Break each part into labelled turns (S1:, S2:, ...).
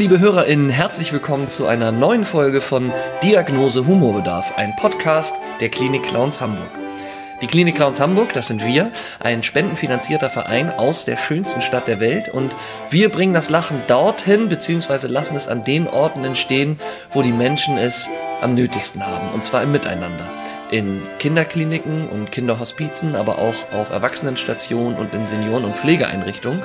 S1: Liebe HörerInnen, herzlich willkommen zu einer neuen Folge von Diagnose Humorbedarf, ein Podcast der Klinik Clowns Hamburg. Die Klinik Clowns Hamburg, das sind wir, ein spendenfinanzierter Verein aus der schönsten Stadt der Welt und wir bringen das Lachen dorthin, beziehungsweise lassen es an den Orten entstehen, wo die Menschen es am nötigsten haben, und zwar im Miteinander. In Kinderkliniken und Kinderhospizen, aber auch auf Erwachsenenstationen und in Senioren- und Pflegeeinrichtungen.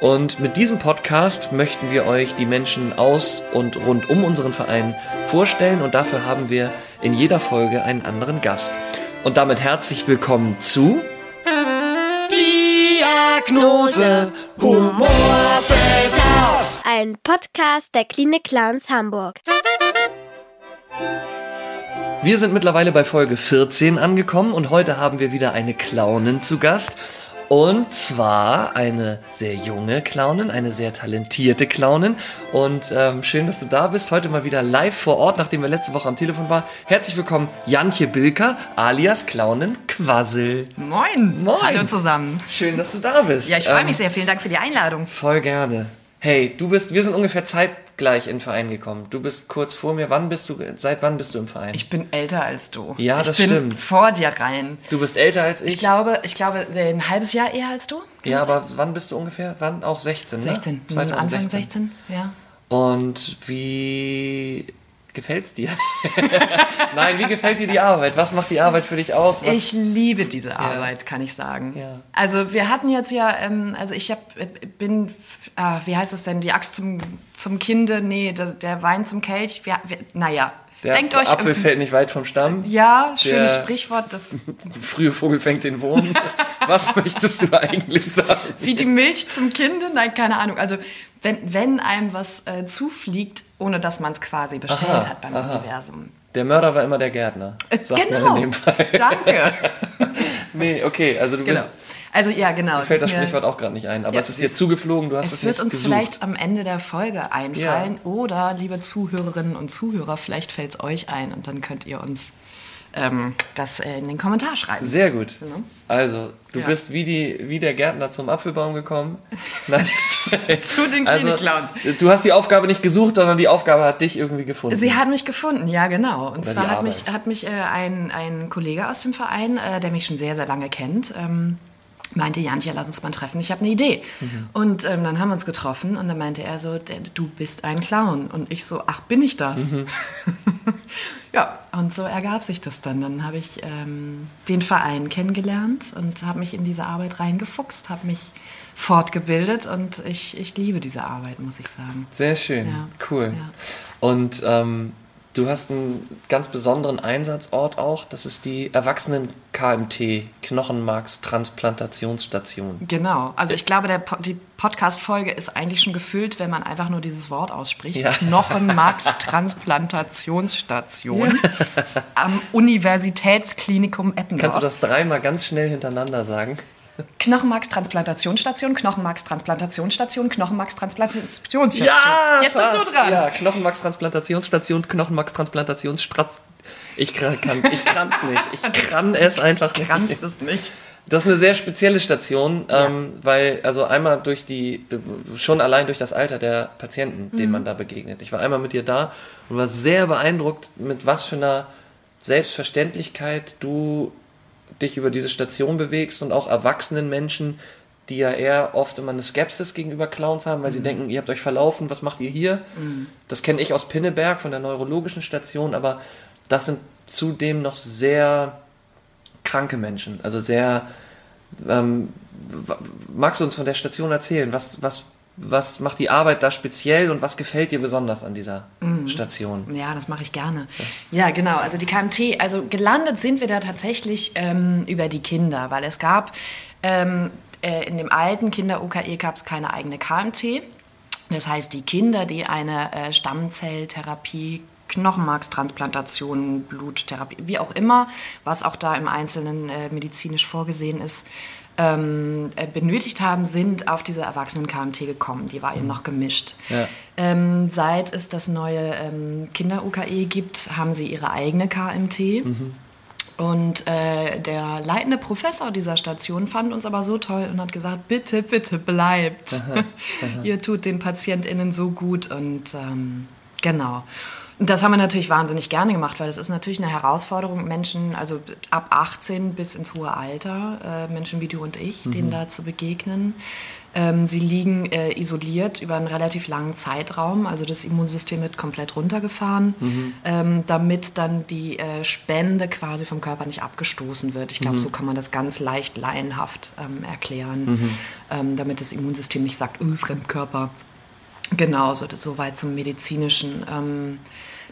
S1: Und mit diesem Podcast möchten wir euch die Menschen aus und rund um unseren Verein vorstellen und dafür haben wir in jeder Folge einen anderen Gast. Und damit herzlich willkommen zu
S2: Diagnose Humorbedarf.
S3: Ein Podcast der Klinik Clowns Hamburg.
S1: Wir sind mittlerweile bei Folge 14 angekommen und heute haben wir wieder eine Clownin zu Gast. Und zwar eine sehr junge Clownin, eine sehr talentierte Clownin. Und ähm, schön, dass du da bist. Heute mal wieder live vor Ort, nachdem wir letzte Woche am Telefon waren. Herzlich willkommen, Jantje Bilker, alias Clownin Quassel.
S4: Moin.
S1: Moin.
S4: Hallo zusammen.
S1: Schön, dass du da bist.
S4: Ja, ich freue
S1: Ähm,
S4: mich sehr. Vielen Dank für die Einladung.
S1: Voll gerne. Hey, du bist, wir sind ungefähr zeitgleich in den Verein gekommen. Du bist kurz vor mir. Wann bist du, seit wann bist du im Verein?
S4: Ich bin älter als du.
S1: Ja,
S4: ich
S1: das
S4: bin
S1: stimmt.
S4: vor dir rein.
S1: du bist älter als ich.
S4: Ich glaube, ich glaube, ein halbes Jahr eher als du.
S1: Ja, aber wann bist du ungefähr? Wann? Auch 16,
S4: sein?
S1: ne?
S4: 16.
S1: 2016.
S4: Anfang 16, ja.
S1: Und wie gefällt's dir? Nein, wie gefällt dir die Arbeit? Was macht die Arbeit für dich aus? Was?
S4: Ich liebe diese Arbeit, kann ich sagen.
S1: Ja.
S4: Also wir hatten jetzt ja, ähm, also ich hab, äh, bin, ah, wie heißt es denn, die Axt zum, zum Kinde, nee, der, der Wein zum Kelch. Wir, wir, naja,
S1: der
S4: denkt euch...
S1: Apfel
S4: ähm,
S1: fällt nicht weit vom Stamm.
S4: ja, schönes
S1: Der-
S4: Sprichwort, das
S1: Frühe Vogel fängt den Wurm. Was möchtest du eigentlich sagen?
S4: Wie die Milch zum Kinde? Nein, keine Ahnung. Also wenn, wenn einem was äh, zufliegt, ohne dass man es quasi bestellt
S1: Aha,
S4: hat beim
S1: aha.
S4: Universum.
S1: Der Mörder war immer der Gärtner.
S4: Äh,
S1: Sagt
S4: genau.
S1: man in dem Fall.
S4: Danke.
S1: Nee, okay, also du
S4: genau.
S1: bist.
S4: Also ja, genau.
S1: Mir fällt das Sprichwort auch gerade nicht ein, aber
S4: Ja,
S1: es ist dir zugeflogen, du hast es,
S4: Es wird
S1: nicht
S4: uns
S1: gesucht.
S4: vielleicht am Ende der Folge einfallen oder, liebe Zuhörerinnen und Zuhörer, vielleicht fällt es euch ein und dann könnt ihr uns ähm, das äh, in den Kommentar schreiben.
S1: Sehr gut.
S4: Ne?
S1: Also, du
S4: Ja.
S1: bist wie, die, wie der Gärtner zum Apfelbaum gekommen.
S4: Zu den
S1: Also,
S4: Klinik-Clowns.
S1: du hast die Aufgabe nicht gesucht, sondern die Aufgabe hat dich irgendwie gefunden.
S4: Sie hat mich gefunden, ja genau. Und
S1: Oder
S4: zwar hat mich, hat mich äh, ein, ein Kollege aus dem Verein, äh, der mich schon sehr, sehr lange kennt, ähm, meinte, Jantje, lass uns mal treffen, ich habe eine Idee.
S1: Mhm.
S4: Und ähm, dann haben wir uns getroffen und dann meinte er so, "Der- du bist ein Clown. Und ich so, ach, bin ich das?
S1: Mhm.
S4: ja, und so ergab sich das dann. Dann habe ich ähm, den Verein kennengelernt und habe mich in diese Arbeit reingefuchst, habe mich fortgebildet und ich, ich liebe diese Arbeit, muss ich sagen.
S1: Sehr schön,
S4: Ja.
S1: cool.
S4: Ja.
S1: Und ähm, du hast einen ganz besonderen Einsatzort auch. Das ist die Erwachsenen-KMT, Knochenmarkstransplantationsstation.
S4: Genau. Also ich glaube, der, die Podcast-Folge ist eigentlich schon gefüllt, wenn man einfach nur dieses Wort ausspricht.
S1: Ja.
S4: Knochenmarkstransplantationsstation am Universitätsklinikum Eppendorf.
S1: Kannst du das dreimal ganz schnell hintereinander sagen?
S4: Knochenmarkstransplantationsstation, Knochenmarkstransplantationsstation, Knochenmarkstransplantationsstation. Jetzt bist
S1: fast.
S4: du dran.
S1: Ja, Knochenmarkstransplantationsstation, Knochenmarkstransplantationsstation. Ich kann, kann ich kann's nicht. Ich kann es einfach nicht.
S4: Kannst es nicht.
S1: Das ist eine sehr spezielle Station, ähm, weil also einmal durch die schon allein durch das Alter der Patienten,
S4: Mhm.
S1: denen man da begegnet. Ich war einmal mit dir da und war sehr beeindruckt, mit was für einer Selbstverständlichkeit du dich über diese Station bewegst und auch erwachsenen Menschen, die ja eher oft immer eine Skepsis gegenüber Clowns haben,
S4: Mhm.
S1: weil sie denken, ihr habt euch verlaufen, was macht ihr hier? Das kenne ich aus Pinneberg von der neurologischen Station, aber das sind zudem noch sehr kranke Menschen, also sehr. Ähm, magst du uns von der Station erzählen? Was, was, was macht die Arbeit da speziell und was gefällt dir besonders an dieser Station?
S4: Ja, das mache ich gerne. Ja, genau. Also die KMT, also gelandet sind wir da tatsächlich ähm, über die Kinder, weil es gab ähm, äh, in dem alten Kinder-UKE gab es keine eigene KMT. Das heißt, die Kinder, die eine äh, Stammzelltherapie, Knochenmarkstransplantation, Bluttherapie, wie auch immer, was auch da im Einzelnen äh, medizinisch vorgesehen ist, ähm, äh, benötigt haben, sind auf diese Erwachsenen-KMT gekommen. Die war eben noch gemischt.
S1: Ja.
S4: Ähm, seit es das neue ähm, Kinder-UKE gibt, haben sie ihre eigene KMT. Und äh, der leitende Professor dieser Station fand uns aber so toll und hat gesagt, bitte, bitte bleibt. Aha, aha. Ihr tut den PatientInnen so gut und ähm, genau. Das haben wir natürlich wahnsinnig gerne gemacht, weil es ist natürlich eine Herausforderung, Menschen, also ab 18 bis ins hohe Alter, äh, Menschen wie du und ich, mhm. denen da zu begegnen. Ähm, sie liegen äh, isoliert über einen relativ langen Zeitraum, also das Immunsystem wird komplett runtergefahren, mhm. ähm, damit dann die äh, Spende quasi vom Körper nicht abgestoßen wird. Ich glaube, mhm. so kann man das ganz leicht laienhaft ähm, erklären, mhm. Ähm, damit das Immunsystem nicht sagt, oh, Fremdkörper. Genau, so, so weit zum medizinischen.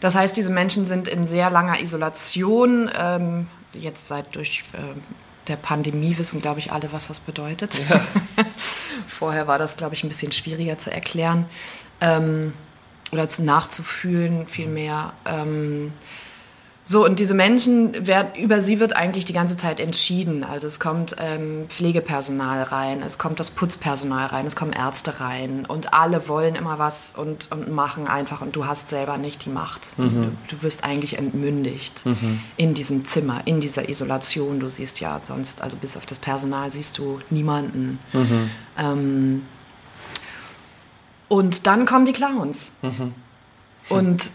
S4: Das heißt, diese Menschen sind in sehr langer Isolation, ähm, jetzt seit durch der Pandemie wissen, glaube ich, alle, was das bedeutet. Ja. Vorher war das, glaube ich, ein bisschen schwieriger zu erklären ähm, oder nachzufühlen vielmehr. Ähm, so, und diese Menschen, werden, über sie wird eigentlich die ganze Zeit entschieden. Also es kommt ähm, Pflegepersonal rein, es kommt das Putzpersonal rein, es kommen Ärzte rein und alle wollen immer was und, und machen einfach und du hast selber nicht die Macht. Mhm. Du, du, wirst eigentlich entmündigt mhm. in diesem Zimmer, in dieser Isolation. Du siehst ja sonst, also bis auf das Personal siehst du niemanden. Mhm. Ähm, und dann kommen die Clowns. Mhm. Und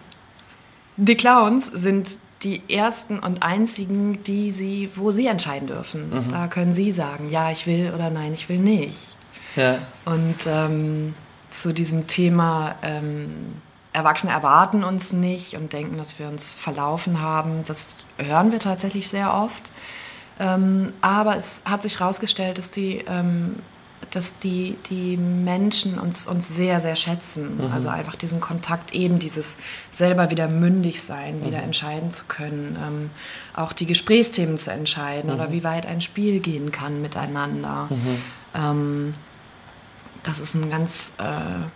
S4: die Clowns sind die ersten und einzigen, die sie, wo sie entscheiden dürfen. Mhm. Da können sie sagen, ja, ich will oder nein, ich will nicht. Ja. Und ähm, zu diesem Thema ähm, Erwachsene erwarten uns nicht und denken, dass wir uns verlaufen haben, das hören wir tatsächlich sehr oft. Ähm, aber es hat sich herausgestellt, dass die ähm, dass die, die Menschen uns, uns sehr, sehr schätzen. Mhm. Also einfach diesen Kontakt, eben dieses selber wieder mündig sein, mhm. wieder entscheiden zu können, ähm, auch die Gesprächsthemen zu entscheiden mhm. oder wie weit ein Spiel gehen kann miteinander. Mhm. Ähm, das ist ein ganz äh,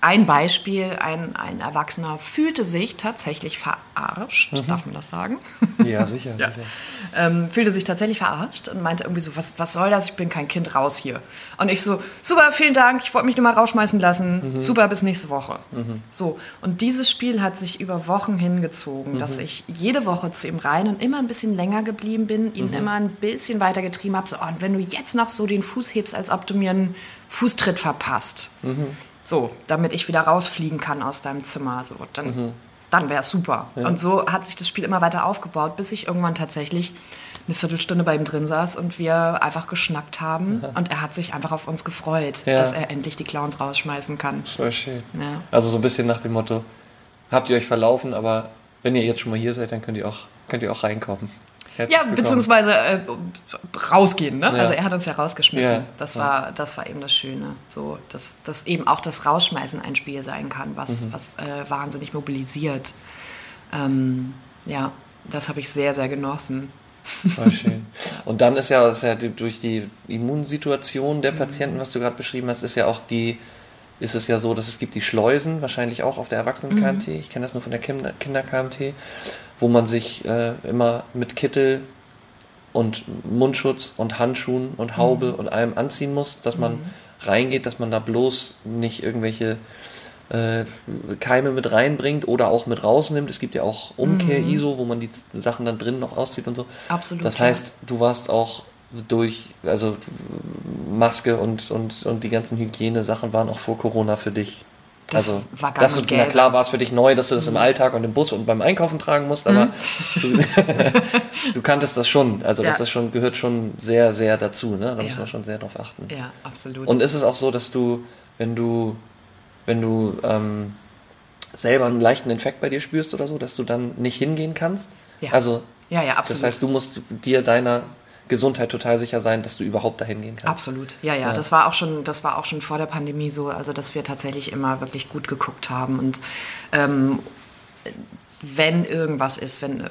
S4: ein Beispiel, ein, ein Erwachsener fühlte sich tatsächlich verarscht, mhm. darf man das sagen?
S1: Ja, sicher. ja. sicher.
S4: Ähm, fühlte sich tatsächlich verarscht und meinte irgendwie so, was, was soll das, ich bin kein Kind, raus hier. Und ich so, super, vielen Dank, ich wollte mich nur mal rausschmeißen lassen, mhm. super, bis nächste Woche. Mhm. So, und dieses Spiel hat sich über Wochen hingezogen, dass mhm. ich jede Woche zu ihm rein und immer ein bisschen länger geblieben bin, ihn mhm. immer ein bisschen weiter getrieben habe, so, oh, und wenn du jetzt noch so den Fuß hebst, als ob du mir einen Fußtritt verpasst. Mhm. So, damit ich wieder rausfliegen kann aus deinem Zimmer. So, dann, mhm. dann wäre es super. Ja. Und so hat sich das Spiel immer weiter aufgebaut, bis ich irgendwann tatsächlich eine Viertelstunde bei ihm drin saß und wir einfach geschnackt haben. Aha. Und er hat sich einfach auf uns gefreut, ja. dass er endlich die Clowns rausschmeißen kann.
S1: Voll schön. Ja. Also so ein bisschen nach dem Motto, habt ihr euch verlaufen, aber wenn ihr jetzt schon mal hier seid, dann könnt ihr auch, könnt ihr auch reinkommen.
S4: Herzlich ja, beziehungsweise äh, rausgehen. Ne? Ja. Also er hat uns ja rausgeschmissen. Ja. Das, war, das war eben das Schöne. So, dass, dass eben auch das Rausschmeißen ein Spiel sein kann, was, mhm. was äh, wahnsinnig mobilisiert. Ähm, ja, das habe ich sehr, sehr genossen.
S1: Voll schön. Und dann ist ja, ist ja durch die Immunsituation der Patienten, was du gerade beschrieben hast, ist ja auch die, ist es ja so, dass es gibt die Schleusen, wahrscheinlich auch auf der Erwachsenen-KMT. Mhm. Ich kenne das nur von der Kinder-KMT wo man sich äh, immer mit Kittel und Mundschutz und Handschuhen und Haube mhm. und allem anziehen muss, dass man mhm. reingeht, dass man da bloß nicht irgendwelche äh, Keime mit reinbringt oder auch mit rausnimmt. Es gibt ja auch Umkehr-ISO, mhm. wo man die Sachen dann drin noch auszieht und so.
S4: Absolut.
S1: Das heißt, du warst auch durch, also Maske und, und, und die ganzen Hygienesachen waren auch vor Corona für dich das also, war gar nicht na klar war es für dich neu, dass du das im mhm. Alltag und im Bus und beim Einkaufen tragen musst, aber mhm. du, du, kanntest das schon. Also, ja. das ist schon, gehört schon sehr, sehr dazu. Ne? Da ja. muss man schon sehr drauf achten.
S4: Ja, absolut.
S1: Und ist es auch so, dass du, wenn du, wenn du ähm, selber einen leichten Infekt bei dir spürst oder so, dass du dann nicht hingehen kannst?
S4: Ja.
S1: Also,
S4: ja, ja, absolut.
S1: Das heißt, du musst dir deiner Gesundheit total sicher sein, dass du überhaupt dahin gehen kannst.
S4: Absolut, ja, ja, ja, Das war auch schon, das war auch schon vor der Pandemie so, also dass wir tatsächlich immer wirklich gut geguckt haben und ähm, wenn irgendwas ist, wenn äh,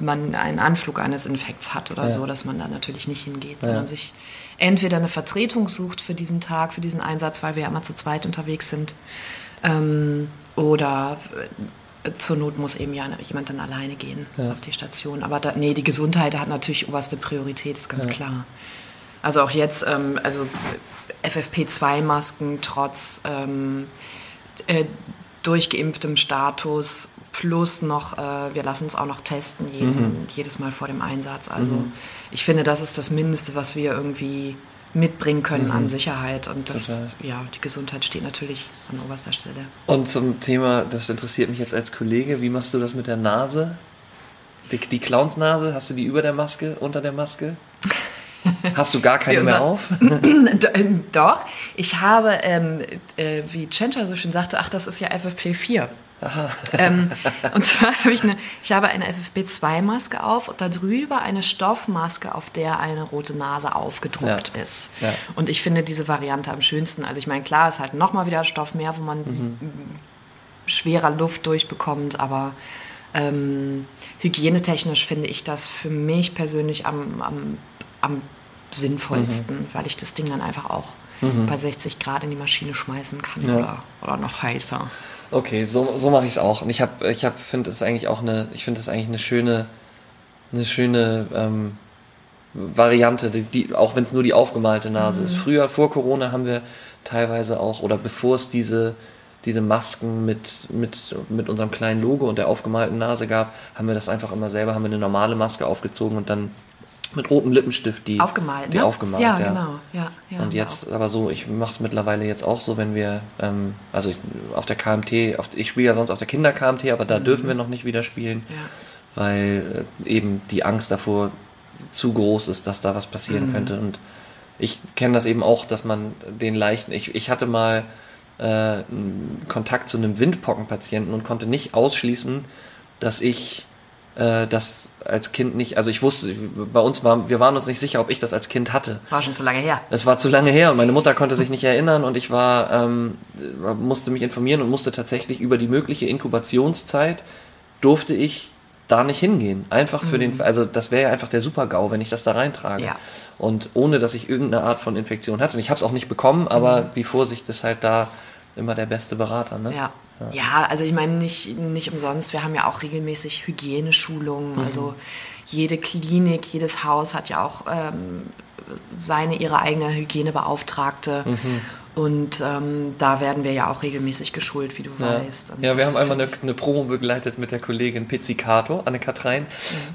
S4: man einen Anflug eines Infekts hat oder ja. so, dass man da natürlich nicht hingeht, sondern ja. sich entweder eine Vertretung sucht für diesen Tag, für diesen Einsatz, weil wir ja immer zu zweit unterwegs sind, ähm, oder zur Not muss eben ja jemand dann alleine gehen ja. auf die Station. Aber da, nee, die Gesundheit hat natürlich oberste Priorität, ist ganz ja. klar. Also auch jetzt, ähm, also FFP2-Masken trotz ähm, äh, durchgeimpftem Status plus noch, äh, wir lassen uns auch noch testen jeden,
S1: Mhm.
S4: jedes Mal vor dem Einsatz. Also ich finde, das ist das Mindeste, was wir irgendwie mitbringen können an Sicherheit. Und das,
S1: Mhm. Total.
S4: ja, die Gesundheit steht natürlich an oberster Stelle.
S1: Und zum Thema, das interessiert mich jetzt als Kollege, wie machst du das mit der Nase? Die, die Clownsnase, hast du die über der Maske, unter der Maske? Hast du gar keine mehr auf?
S4: Ähm, Doch, ich habe, ähm, äh, wie Chencha so schön sagte, ach, das ist ja FFP4. Ähm, und zwar habe ich eine, ich habe eine FFP2-Maske auf und darüber eine Stoffmaske, auf der eine rote Nase aufgedruckt
S1: Ja.
S4: ist.
S1: Ja.
S4: Und ich finde diese Variante am schönsten. Also ich meine, klar, ist halt nochmal wieder Stoff mehr, wo man
S1: Mhm.
S4: schwerer Luft durchbekommt, aber ähm, hygienetechnisch finde ich das für mich persönlich am, am, am sinnvollsten,
S1: Mhm.
S4: weil ich das Ding dann einfach auch bei 60 Grad in die Maschine schmeißen kann
S1: Ja.
S4: oder, oder noch heißer.
S1: Okay, so, so mache ich es auch. Und ich habe, ich hab, finde es eigentlich auch eine, ich finde es eigentlich eine schöne, eine schöne ähm, Variante, die, die, auch wenn es nur die aufgemalte Nase ist. Früher, vor Corona, haben wir teilweise auch, oder bevor es diese, diese Masken mit, mit, mit unserem kleinen Logo und der aufgemalten Nase gab, haben wir das einfach immer selber, haben wir eine normale Maske aufgezogen und dann mit rotem Lippenstift die
S4: Aufgemalt,
S1: die
S4: ne?
S1: aufgemalt,
S4: ja,
S1: ja.
S4: genau. Ja, ja,
S1: Und jetzt aber so, ich mache es mittlerweile jetzt auch so, wenn wir, ähm, also ich, auf der KMT, auf, ich spiele ja sonst auf der Kinder-KMT, aber da dürfen wir noch nicht wieder spielen,
S4: Ja.
S1: weil äh, eben die Angst davor zu groß ist, dass da was passieren könnte. Und ich kenne das eben auch, dass man den leichten, ich, ich hatte mal äh, einen Kontakt zu einem Windpockenpatienten und konnte nicht ausschließen, dass ich äh, das als Kind nicht, also ich wusste, bei uns war, wir waren uns nicht sicher, ob ich das als Kind hatte.
S4: War schon zu lange her.
S1: Es war zu lange her und meine Mutter konnte sich nicht erinnern und ich war, ähm, musste mich informieren und musste tatsächlich über die mögliche Inkubationszeit durfte ich da nicht hingehen. Einfach für den, also das wäre ja einfach der Super-GAU, wenn ich das da reintrage.
S4: Ja.
S1: Und ohne, dass ich irgendeine Art von Infektion hatte. Und ich habe es auch nicht bekommen, aber die Vorsicht ist halt da immer der beste Berater. Ne?
S4: Ja. Ja, also ich meine nicht, nicht umsonst. Wir haben ja auch regelmäßig Hygieneschulungen.
S1: Mhm.
S4: Also jede Klinik, jedes Haus hat ja auch ähm, seine, ihre eigene Hygienebeauftragte.
S1: Mhm.
S4: Und ähm, da werden wir ja auch regelmäßig geschult, wie du
S1: Ja,
S4: weißt. Und
S1: ja wir haben einmal eine, eine Promo begleitet mit der Kollegin Pizzicato, Anne-Katrein.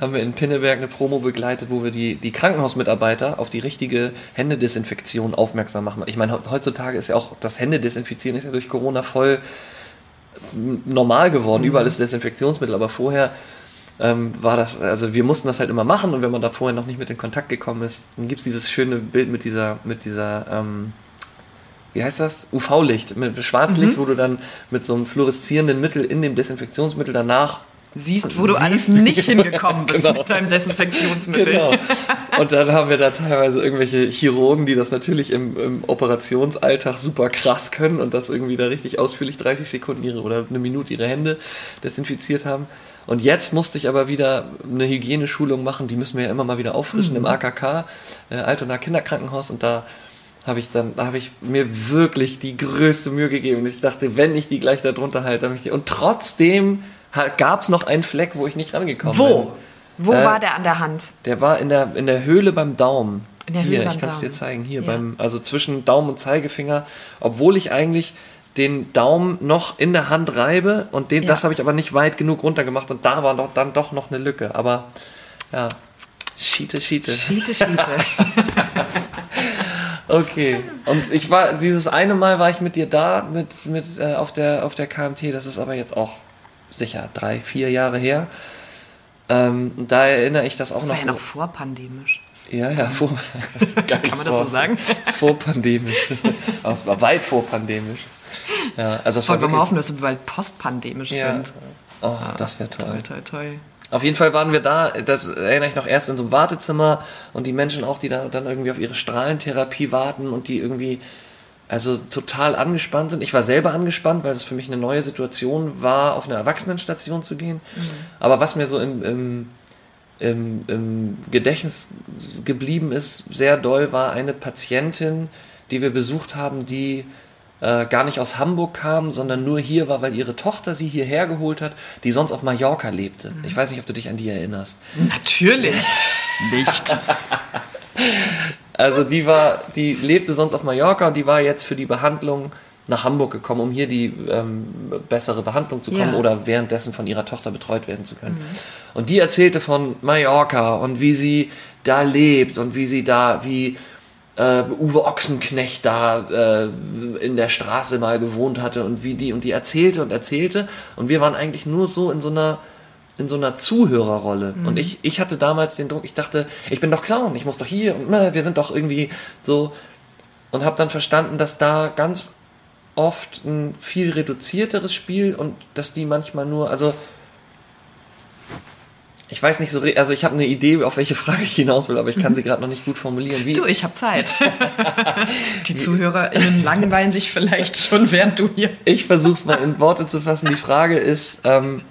S1: Haben wir in Pinneberg eine Promo begleitet, wo wir die, die Krankenhausmitarbeiter auf die richtige Händedesinfektion aufmerksam machen. Ich meine, heutzutage ist ja auch das Händedesinfizieren ist ja durch Corona voll normal geworden. Überall ist Desinfektionsmittel, aber vorher ähm, war das, also wir mussten das halt immer machen und wenn man da vorher noch nicht mit in Kontakt gekommen ist, dann gibt es dieses schöne Bild mit dieser, mit dieser, ähm, wie heißt das? UV-Licht, mit Schwarzlicht, wo du dann mit so einem fluoreszierenden Mittel in dem Desinfektionsmittel danach
S4: siehst, wo du
S1: siehst.
S4: alles nicht hingekommen bist
S1: Genau.
S4: mit deinem Desinfektionsmittel.
S1: Genau. Und dann haben wir da teilweise irgendwelche Chirurgen, die das natürlich im, im Operationsalltag super krass können und das irgendwie da richtig ausführlich 30 Sekunden ihre oder eine Minute ihre Hände desinfiziert haben. Und jetzt musste ich aber wieder eine Hygieneschulung machen, die müssen wir ja immer mal wieder auffrischen im AKK, äh, Altona Kinderkrankenhaus und da habe ich dann, da habe ich mir wirklich die größte Mühe gegeben. Und ich dachte, wenn ich die gleich da drunter halte, dann ich die. Und trotzdem gab es noch einen Fleck, wo ich nicht rangekommen bin.
S4: Wo? Wo
S1: Äh,
S4: war der an der Hand?
S1: Der war in der, in der Höhle beim Daumen.
S4: In der
S1: hier,
S4: Höhle beim
S1: ich kann es dir zeigen. Hier
S4: Ja.
S1: beim, also zwischen Daumen und Zeigefinger, obwohl ich eigentlich den Daumen noch in der Hand reibe und den,
S4: Ja.
S1: das habe ich aber nicht weit genug runter gemacht und da war doch dann doch noch eine Lücke. Aber ja, Schiete, Schiete.
S4: Schiete, Schiete.
S1: Okay. Und ich war, dieses eine Mal war ich mit dir da, mit, mit äh, auf, der, auf der KMT, das ist aber jetzt auch sicher drei, vier Jahre her. Ähm, und da erinnere ich das auch
S4: Das
S1: noch
S4: war ja
S1: so.
S4: noch vorpandemisch.
S1: Ja, ja, vor, Kann
S4: man das so sagen?
S1: Vorpandemisch. Aber es war weit vorpandemisch. Ja, also es war
S4: Wollen wir mal hoffen, dass wir bald postpandemisch
S1: ja.
S4: sind.
S1: Oh, das wäre toll.
S4: Toi, toi, toi.
S1: Auf jeden Fall waren wir da, das erinnere ich noch, erst in so einem Wartezimmer und die Menschen auch, die da dann irgendwie auf ihre Strahlentherapie warten und die irgendwie also total angespannt sind. Ich war selber angespannt, weil das für mich eine neue Situation war, auf eine Erwachsenenstation zu gehen. Aber was mir so im, im, im, im Gedächtnis geblieben ist, sehr doll, war eine Patientin, die wir besucht haben, die äh, gar nicht aus Hamburg kam, sondern nur hier war, weil ihre Tochter sie hierher geholt hat, die sonst auf Mallorca lebte. Ich weiß nicht, ob du dich an die erinnerst.
S4: Natürlich nicht.
S1: Also die war, die lebte sonst auf Mallorca und die war jetzt für die Behandlung nach Hamburg gekommen, um hier die ähm, bessere Behandlung zu kommen
S4: Ja.
S1: oder währenddessen von ihrer Tochter betreut werden zu können. Und die erzählte von Mallorca und wie sie da lebt und wie sie da, wie äh, Uwe Ochsenknecht da äh, in der Straße mal gewohnt hatte und wie die und die erzählte und erzählte. Und wir waren eigentlich nur so in so einer in so einer Zuhörerrolle. Und ich ich hatte damals den Druck ich dachte ich bin doch Clown ich muss doch hier und na, wir sind doch irgendwie so. Und habe dann verstanden dass da ganz oft ein viel reduzierteres Spiel und dass die manchmal nur also ich weiß nicht so, also ich habe eine Idee, auf welche Frage ich hinaus will, aber ich kann sie gerade noch nicht gut formulieren. Wie,
S4: Du, ich habe Zeit. Die ZuhörerInnen langweilen sich vielleicht schon, während du hier.
S1: Ich versuche es mal in Worte zu fassen. Die Frage ist, ähm,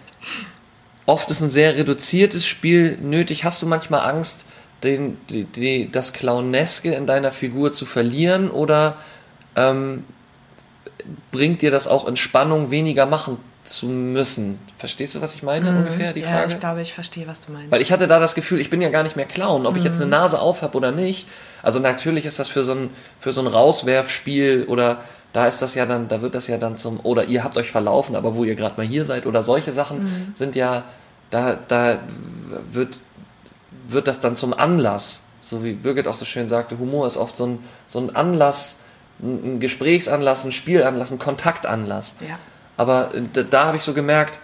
S1: oft ist ein sehr reduziertes Spiel nötig. Hast du manchmal Angst, den, die, die, das Clowneske in deiner Figur zu verlieren oder ähm, bringt dir das auch Entspannung, weniger machen zu müssen? Verstehst du, was ich meine ungefähr, die
S4: ja,
S1: Frage?
S4: ich glaube, ich verstehe, was du meinst.
S1: Weil ich hatte da das Gefühl, ich bin ja gar nicht mehr Clown, ob ich jetzt eine Nase auf habe oder nicht. Also natürlich ist das für so ein, für so ein Rauswerfspiel oder da ist das ja dann, da wird das ja dann zum, oder ihr habt euch verlaufen, aber wo ihr gerade mal hier seid oder solche Sachen sind ja, da, da wird, wird das dann zum Anlass. So wie Birgit auch so schön sagte, Humor ist oft so ein, so ein Anlass, ein ein Gesprächsanlass, ein Spielanlass, ein Kontaktanlass.
S4: ja.
S1: Aber äh, da, da habe ich so gemerkt,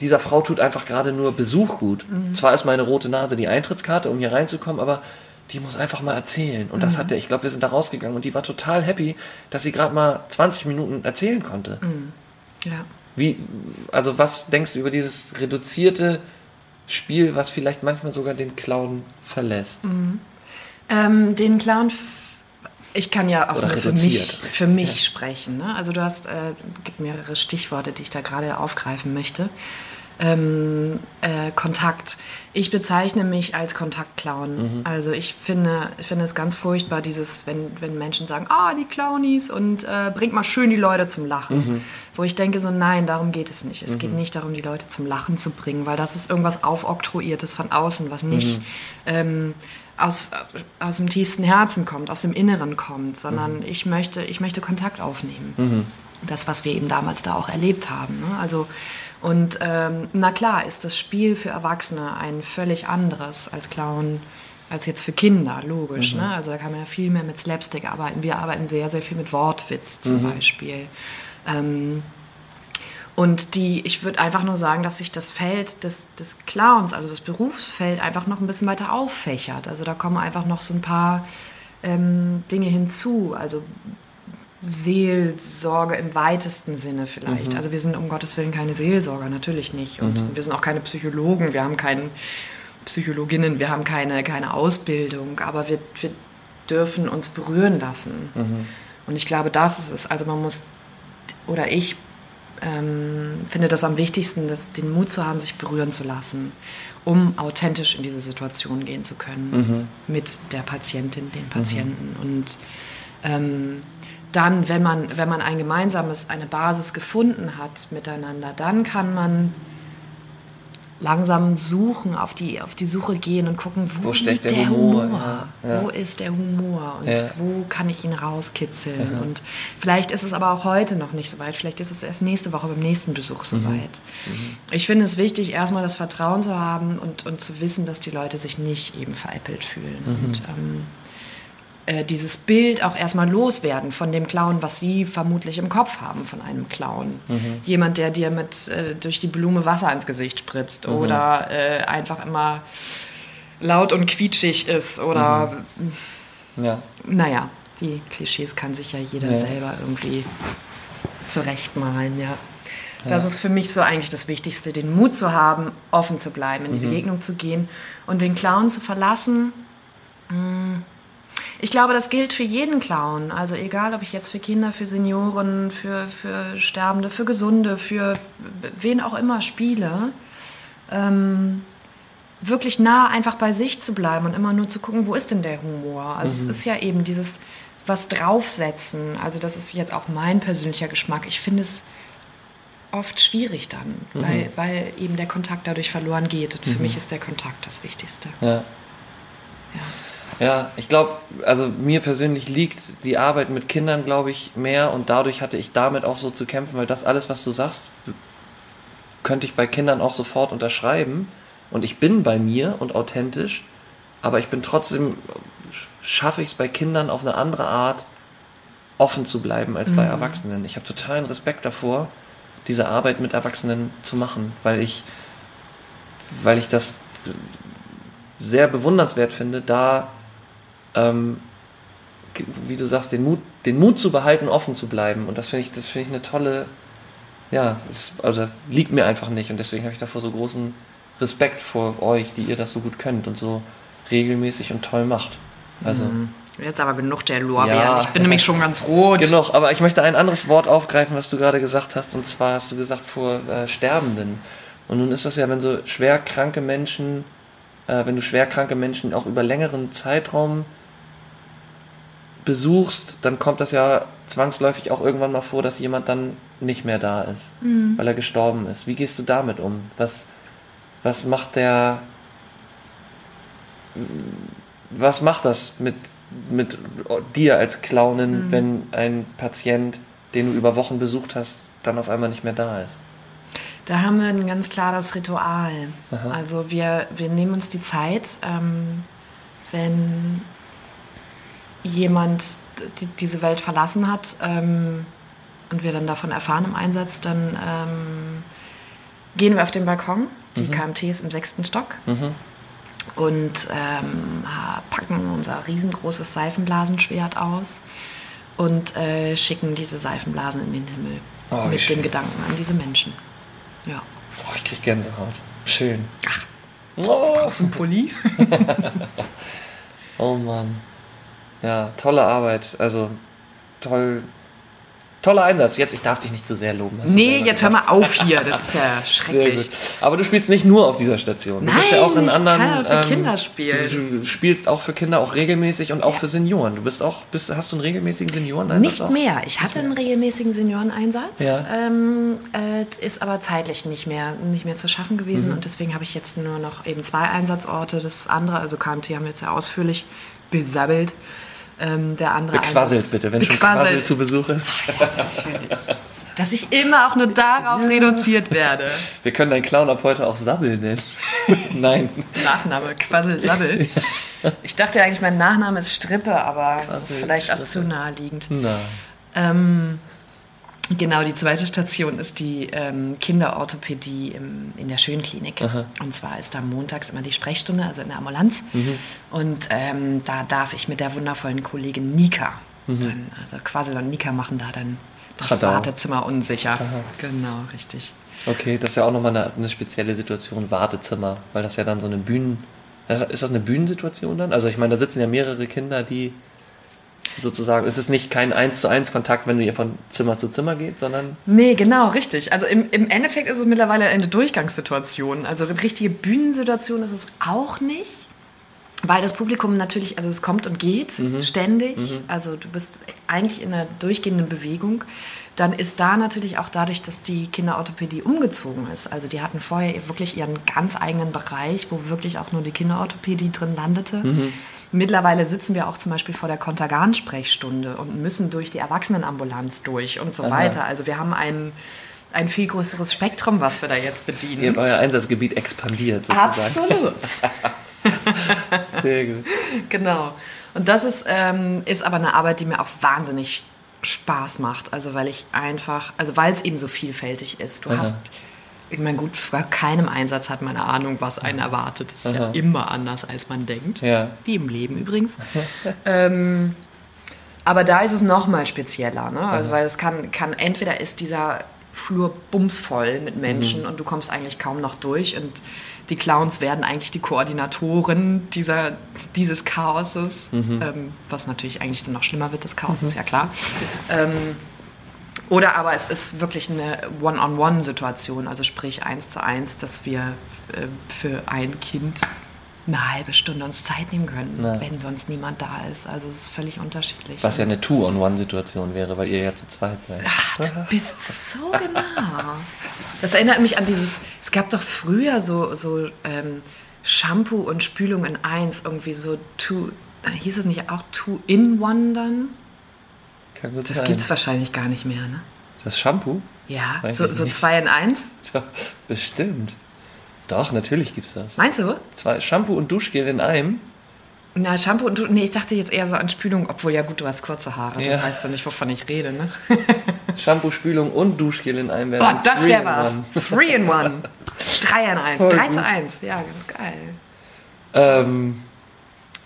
S1: dieser Frau tut einfach gerade nur Besuch gut. Zwar ist meine rote Nase die Eintrittskarte, um hier reinzukommen, aber die muss einfach mal erzählen. Und das hat der, ich glaube, wir sind da rausgegangen und die war total happy, dass sie gerade mal 20 Minuten erzählen konnte.
S4: ja.
S1: Wie, also was denkst du über dieses reduzierte Spiel, was vielleicht manchmal sogar den Clown verlässt?
S4: Ähm, den Clown, f- ich kann ja auch für mich, für mich sprechen. Ne? Also du hast, äh, gibt mehrere Stichworte, die ich da gerade aufgreifen möchte. Ähm, äh, Kontakt. Ich bezeichne mich als Kontaktclown. Also ich finde, ich finde es ganz furchtbar, dieses, wenn, wenn Menschen sagen, ah, die Clownies und äh, bringt mal schön die Leute zum Lachen. Wo ich denke so, nein, darum geht es nicht. Es geht nicht darum, die Leute zum Lachen zu bringen, weil das ist irgendwas Aufoktroyiertes von außen, was nicht ähm, aus, aus dem tiefsten Herzen kommt, aus dem Inneren kommt, sondern ich, möchte, ich möchte Kontakt aufnehmen. Das, was wir eben damals da auch erlebt haben. Ne? Also, und ähm, na klar ist das Spiel für Erwachsene ein völlig anderes als Clown, als jetzt für Kinder, logisch. Ne? Also da kann man ja viel mehr mit Slapstick arbeiten. Wir arbeiten sehr, sehr viel mit Wortwitz zum Beispiel. Ähm, und die, ich würde einfach nur sagen, dass sich das Feld des, des Clowns, also das Berufsfeld, einfach noch ein bisschen weiter auffächert. Also da kommen einfach noch so ein paar ähm, Dinge hinzu. Also Seelsorge im weitesten Sinne vielleicht. Also wir sind um Gottes Willen keine Seelsorger, natürlich nicht. Und wir sind auch keine Psychologen, wir haben keine Psychologinnen, wir haben keine, keine Ausbildung, aber wir, wir dürfen uns berühren lassen. Und ich glaube, das ist es. Also man muss, oder ich ähm, finde das am wichtigsten, das, den Mut zu haben, sich berühren zu lassen, um authentisch in diese Situation gehen zu können mit der Patientin, den Patienten. Und ähm, dann, wenn man, wenn man ein gemeinsames, eine Basis gefunden hat miteinander, dann kann man langsam suchen, auf die, auf die Suche gehen und gucken, wo,
S1: Wo steckt
S4: liegt
S1: der Humor?
S4: Humor?
S1: Ja.
S4: Wo ist der Humor? Und
S1: Ja.
S4: wo kann ich ihn rauskitzeln? Und vielleicht ist es aber auch heute noch nicht so weit. Vielleicht ist es erst nächste Woche beim nächsten Besuch so weit. Ich finde es wichtig, erstmal das Vertrauen zu haben und, und zu wissen, dass die Leute sich nicht eben veräppelt fühlen. Und ähm, äh, dieses Bild auch erstmal loswerden von dem Clown, was sie vermutlich im Kopf haben von einem Clown. Jemand, der dir mit äh, durch die Blume Wasser ins Gesicht spritzt oder äh, einfach immer laut und quietschig ist oder
S1: Ja.
S4: naja, die Klischees kann sich ja jeder
S1: Ja.
S4: selber irgendwie zurechtmalen, ja. Das ist für mich so eigentlich das Wichtigste, den Mut zu haben, offen zu bleiben, in die Begegnung zu gehen und den Clown zu verlassen. mm, Ich glaube, das gilt für jeden Clown. Also egal, ob ich jetzt für Kinder, für Senioren, für, für Sterbende, für Gesunde, für wen auch immer spiele. Ähm, wirklich nah einfach bei sich zu bleiben und immer nur zu gucken, wo ist denn der Humor? Also es ist ja eben dieses was draufsetzen. Also das ist jetzt auch mein persönlicher Geschmack. Ich finde es oft schwierig dann, weil, weil eben der Kontakt dadurch verloren geht. Und für mich ist der Kontakt das Wichtigste.
S1: Ja.
S4: Ja.
S1: Ja, ich glaube, also mir persönlich liegt die Arbeit mit Kindern, glaube ich, mehr und dadurch hatte ich damit auch so zu kämpfen, weil das alles, was du sagst, könnte ich bei Kindern auch sofort unterschreiben und ich bin bei mir und authentisch, aber ich bin trotzdem, schaffe ich es bei Kindern auf eine andere Art offen zu bleiben als bei Erwachsenen. Ich habe totalen Respekt davor, diese Arbeit mit Erwachsenen zu machen, weil ich, weil ich das sehr bewundernswert finde, da, ähm, wie du sagst, den Mut, den Mut zu behalten, offen zu bleiben. Und das finde ich, das finde ich eine tolle, ja, ist, also liegt mir einfach nicht. Und deswegen habe ich davor so großen Respekt vor euch, die ihr das so gut könnt und so regelmäßig und toll macht. Also.
S4: Jetzt aber genug der Lorbeeren.
S1: Ja.
S4: Ich bin nämlich schon ganz rot.
S1: Genau, aber ich möchte ein anderes Wort aufgreifen, was du gerade gesagt hast, und zwar hast du gesagt vor äh, Sterbenden. Und nun ist das ja, wenn so schwer kranke Menschen, äh, wenn du schwer kranke Menschen auch über längeren Zeitraum besuchst, dann kommt das ja zwangsläufig auch irgendwann mal vor, dass jemand dann nicht mehr da ist, weil er gestorben ist. Wie gehst du damit um? Was, was macht der, was macht das mit, mit dir als Clownin, wenn ein Patient, den du über Wochen besucht hast, dann auf einmal nicht mehr da ist?
S4: Da haben wir ein ganz klares Ritual. Also wir, wir nehmen uns die Zeit, ähm, wenn jemand die, diese Welt verlassen hat ähm, und wir dann davon erfahren im Einsatz, dann ähm, gehen wir auf den Balkon. Die KMT ist im sechsten Stock. Und ähm, packen unser riesengroßes Seifenblasenschwert aus und äh, schicken diese Seifenblasen in den Himmel.
S1: Oh,
S4: mit
S1: schön.
S4: den Gedanken an diese Menschen. Ja.
S1: Oh, ich krieg Gänsehaut. Schön.
S4: Ach.
S1: Oh,
S4: Aus dem Pulli.
S1: oh Mann. Ja, tolle Arbeit. Also toll. Toller Einsatz. Jetzt, ich darf dich nicht zu sehr loben.
S4: Nee, jetzt hör
S1: gesagt.
S4: mal auf hier. Das ist ja
S1: Sehr
S4: schrecklich.
S1: Aber du spielst nicht nur auf dieser Station. Du bist ja
S4: Nein,
S1: auch in anderen.
S4: kann für Kinder spielen.
S1: Du, spielst auch für Kinder auch regelmäßig und auch für Senioren. Du bist auch, bist, hast du einen regelmäßigen Senioreneinsatz?
S4: Nicht
S1: auch?
S4: mehr. Ich hatte einen regelmäßigen Senioreneinsatz,
S1: Ja.
S4: ähm, äh, ist aber zeitlich nicht mehr, nicht mehr zu schaffen gewesen
S1: Mhm.
S4: und deswegen habe ich jetzt nur noch eben zwei Einsatzorte. Das andere, also KMT haben wir jetzt ja ausführlich besabbelt. Ähm, der andere
S1: Bequasselt
S4: Einsatz-
S1: bitte, wenn schon. Quassel zu Besuch ist.
S4: Dass ich immer auch nur darauf reduziert werde.
S1: Wir können deinen Clown ab heute auch Sabbel nennen. Nein.
S4: Nachname, Quassel Sabbel. Ich dachte eigentlich, mein Nachname ist Strippe, aber das ist
S1: Quassel,
S4: vielleicht auch
S1: Strippe.
S4: zu naheliegend.
S1: Na.
S4: Ähm, genau, die zweite Station ist die ähm, Kinderorthopädie im, in der Schönklinik. Und zwar ist da montags immer die Sprechstunde, also in der Ambulanz.
S1: Mhm.
S4: Und ähm, da darf ich mit der wundervollen Kollegin Nika,
S1: Mhm.
S4: dann, also Quasel und Nika machen da dann das
S1: Radau.
S4: Wartezimmer unsicher. Genau, richtig.
S1: Okay, das ist ja auch nochmal eine, eine spezielle Situation, Wartezimmer, weil das ja dann so eine Bühnen... Ist das eine Bühnensituation dann? Also ich meine, da sitzen ja mehrere Kinder, die sozusagen... Es ist nicht kein 1 zu 1 Kontakt, wenn du hier von Zimmer zu Zimmer geht, sondern...
S4: Nee, genau, richtig. Also im, im Endeffekt ist es mittlerweile eine Durchgangssituation. Also eine richtige Bühnensituation ist es auch nicht. Weil das Publikum natürlich, also es kommt und geht ständig. Also du bist eigentlich in einer durchgehenden Bewegung. Dann ist da natürlich auch dadurch, dass die Kinderorthopädie umgezogen ist. Also die hatten vorher wirklich ihren ganz eigenen Bereich, wo wirklich auch nur die Kinderorthopädie drin landete. Mittlerweile sitzen wir auch zum Beispiel vor der Kontergan-Sprechstunde und müssen durch die Erwachsenenambulanz durch und so
S1: Aha.
S4: weiter. Also wir haben ein, ein viel größeres Spektrum, was wir da jetzt bedienen.
S1: Ihr habt euer Einsatzgebiet expandiert sozusagen.
S4: Absolut.
S1: Sehr gut.
S4: genau. Und das ist, ähm, ist aber eine Arbeit, die mir auch wahnsinnig Spaß macht. Also weil ich einfach, also weil es eben so vielfältig ist. Du
S1: Aha.
S4: hast, ich meine, gut, vor keinem Einsatz hat man eine Ahnung, was einen erwartet. Das ist ja
S1: Aha.
S4: immer anders, als man denkt.
S1: Ja.
S4: Wie im Leben übrigens. ähm, aber da ist es noch mal spezieller, ne? Also, weil es kann, kann, entweder ist dieser Flur bumsvoll mit Menschen und du kommst eigentlich kaum noch durch und die Clowns werden eigentlich die Koordinatoren dieser, dieses Chaoses, ähm, was natürlich eigentlich dann noch schlimmer wird, das Chaos ist ja klar. Ähm, oder aber es ist wirklich eine One-on-One-Situation, also sprich eins zu eins, dass wir äh, für ein Kind eine halbe Stunde uns Zeit nehmen können,
S1: Na.
S4: wenn sonst niemand da ist. Also es ist völlig unterschiedlich.
S1: Was ja eine Two-on-One-Situation wäre, weil ihr ja zu zweit seid.
S4: Ach, du bist so genau. Das erinnert mich an dieses, es gab doch früher so, so ähm, Shampoo und Spülung in eins, irgendwie so two, hieß es nicht auch Two-in-One dann?
S1: Kann gut
S4: Das
S1: sein.
S4: gibt es wahrscheinlich gar nicht mehr, ne?
S1: Das Shampoo?
S4: Ja,
S1: Weiß
S4: so, so
S1: nicht.
S4: zwei in eins.
S1: Ja, bestimmt. Doch, natürlich gibt's das.
S4: Meinst du?
S1: Zwei Shampoo und Duschgel in einem.
S4: Na, Shampoo und du. Nee, ich dachte jetzt eher so an Spülung, obwohl ja gut, du hast kurze Haare.
S1: Ja.
S4: Du weißt doch nicht, wovon ich rede, ne?
S1: Shampoo, Spülung und Duschgel in einem. wäre
S4: Oh, das wäre was.
S1: One.
S4: Three in one. Drei in eins.
S1: Voll
S4: Drei
S1: gut.
S4: zu eins. Ja, ganz geil.
S1: Ähm,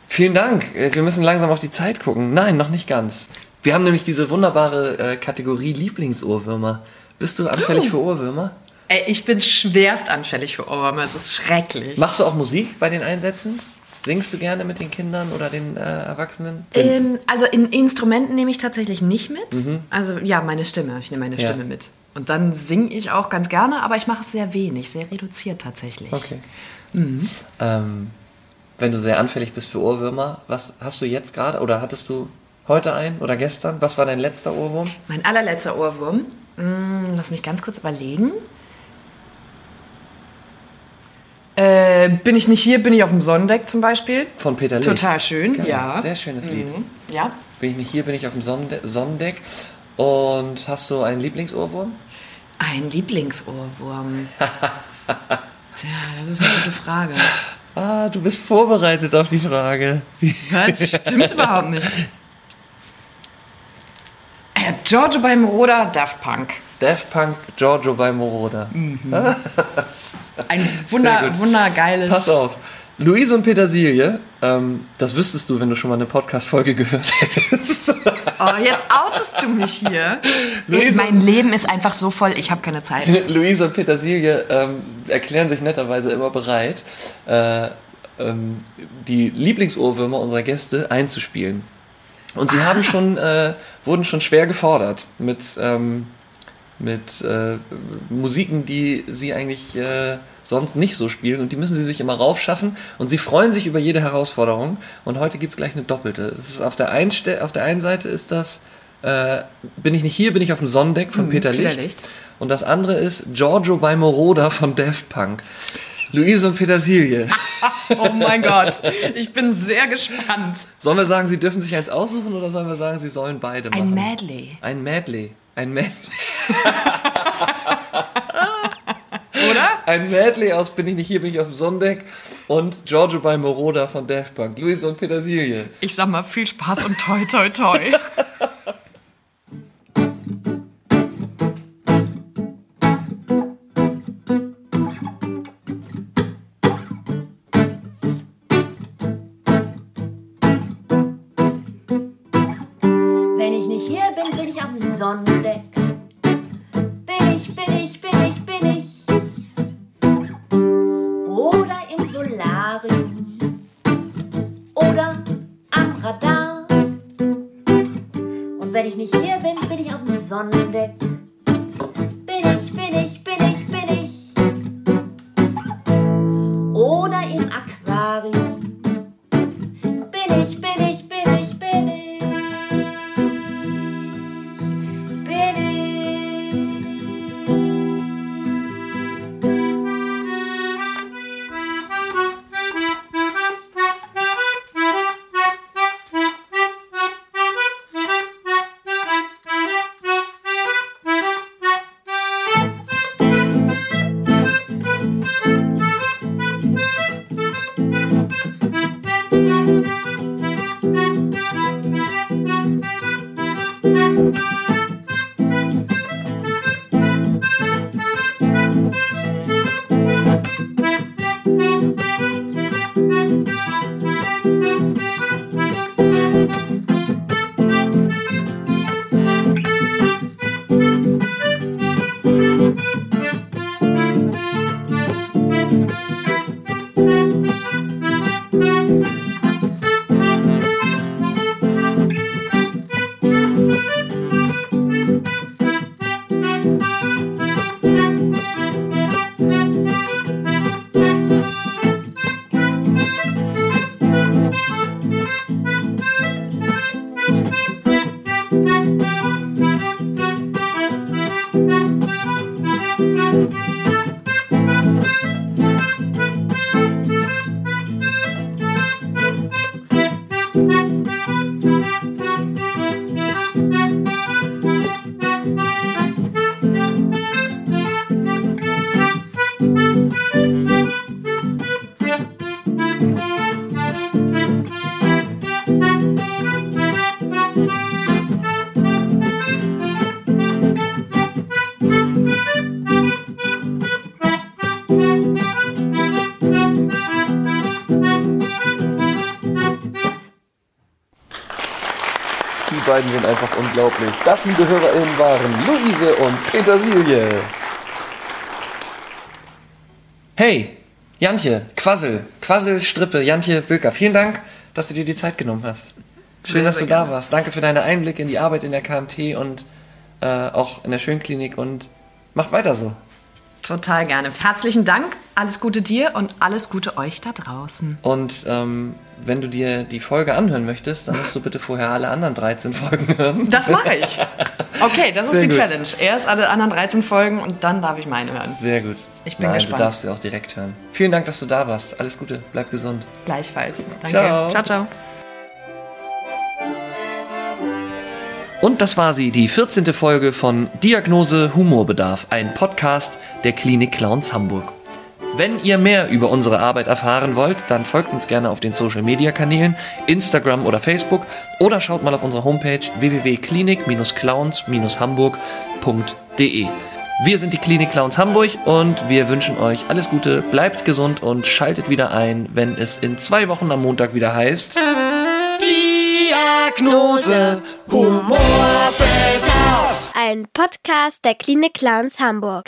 S1: vielen Dank. Äh, Wir müssen langsam auf die Zeit gucken. Nein, noch nicht ganz. Wir haben nämlich diese wunderbare äh, Kategorie Lieblingsohrwürmer. Bist du anfällig
S4: Oh.
S1: für Ohrwürmer?
S4: Ey, ich bin schwerst anfällig für Ohrwürmer. Es ist schrecklich.
S1: Machst du auch Musik bei den Einsätzen? Singst du gerne mit den Kindern oder den äh, Erwachsenen?
S4: Ähm, also in Instrumenten nehme ich tatsächlich nicht mit. Also ja, meine Stimme. Ich nehme meine
S1: Mhm. Ja.
S4: Stimme mit. Und dann singe ich auch ganz gerne, aber ich mache es sehr wenig, sehr reduziert tatsächlich.
S1: Okay.
S4: Mhm.
S1: Ähm, wenn du sehr anfällig bist für Ohrwürmer, was hast du jetzt gerade oder hattest du heute einen oder gestern? Was war dein letzter Ohrwurm?
S4: Mein allerletzter Ohrwurm. Mm, lass mich ganz kurz überlegen. Äh, bin ich nicht hier, bin ich auf dem Sonnendeck zum Beispiel.
S1: Von Peter Licht.
S4: Total schön,
S1: Geil.
S4: ja.
S1: Sehr schönes Lied.
S4: Mhm. Ja.
S1: Bin ich nicht hier, bin ich auf dem Sonnende Sonnendeck. Und hast du einen Lieblingsohrwurm?
S4: Ein Lieblingsohrwurm. Tja, das ist eine gute Frage.
S1: Ah, du bist vorbereitet auf die Frage.
S4: Das stimmt überhaupt nicht. Äh, Giorgio beim Roder, Daft Punk.
S1: Daft Punk, Giorgio bei Moroder.
S4: Ein wunder, wundergeiles.
S1: Pass auf. Luise und Petersilie, ähm, das wüsstest du, wenn du schon mal eine Podcast-Folge gehört hättest.
S4: Oh, jetzt outest du mich hier.
S1: Luise-
S4: mein Leben ist einfach so voll, ich habe keine Zeit.
S1: Luise und Petersilie ähm, erklären sich netterweise immer bereit, äh, ähm, die Lieblingsohrwürmer unserer Gäste einzuspielen. Und sie haben schon, äh, wurden schon schwer gefordert mit, ähm, mit äh, Musiken, die sie eigentlich äh, sonst nicht so spielen. Und die müssen sie sich immer raufschaffen. Und sie freuen sich über jede Herausforderung. Und heute gibt es gleich eine doppelte. Ist auf, der einen auf der einen Seite ist das, äh, bin ich nicht hier, bin ich auf dem Sonnendeck von Peter,
S4: Peter
S1: Licht.
S4: Licht.
S1: Und das andere ist Giorgio bei Moroder von Daft Punk. Luise und Petersilie.
S4: Oh mein Gott, ich bin sehr gespannt.
S1: Sollen wir sagen, sie dürfen sich eins aussuchen oder sollen wir sagen, sie sollen beide machen?
S4: Ein Medley.
S1: Ein Medley. Ein Medley.
S4: Oder?
S1: Ein Medley aus Bin ich nicht hier, bin ich aus dem Sonnendeck und Giorgio bei Moroder von Daft Punk. Luise und Petersilie.
S4: Ich sag mal, viel Spaß und toi, toi, toi.
S2: ich auf
S1: beiden sind einfach unglaublich. Das, liebe HörerInnen, waren Luise und Petersilie. Hey, Jantje, Quassel, Quassel, Strippe, Jantje, Böker, vielen Dank, dass du dir die Zeit genommen hast. Schön,
S4: Sehr,
S1: dass du da warst. Danke für deine Einblicke in die Arbeit in der KMT und äh, auch in der Schönklinik und macht weiter so.
S4: Total gerne. Herzlichen Dank. Alles Gute dir und alles Gute euch da draußen.
S1: Und ähm, wenn du dir die Folge anhören möchtest, dann musst du bitte vorher alle anderen 13 Folgen hören.
S4: Das mache ich. Okay, das
S1: Sehr
S4: ist die
S1: gut.
S4: Challenge. Erst alle anderen 13 Folgen und dann darf ich meine hören.
S1: Sehr gut.
S4: Ich bin
S1: Nein,
S4: gespannt.
S1: Du darfst sie auch direkt hören. Vielen Dank, dass du da warst. Alles Gute, bleib gesund.
S4: Gleichfalls. Danke.
S1: Ciao.
S4: ciao. ciao.
S1: Und das war sie, die 14. Folge von Diagnose Humorbedarf, ein Podcast der Klinik Clowns Hamburg. Wenn ihr mehr über unsere Arbeit erfahren wollt, dann folgt uns gerne auf den Social Media Kanälen, Instagram oder Facebook oder schaut mal auf unsere Homepage www.klinik-clowns-hamburg.de. Wir sind die Klinik Clowns Hamburg und wir wünschen euch alles Gute, bleibt gesund und schaltet wieder ein, wenn es in zwei Wochen am Montag wieder heißt. Diagnose
S3: Ein Podcast der Klinik Clowns Hamburg.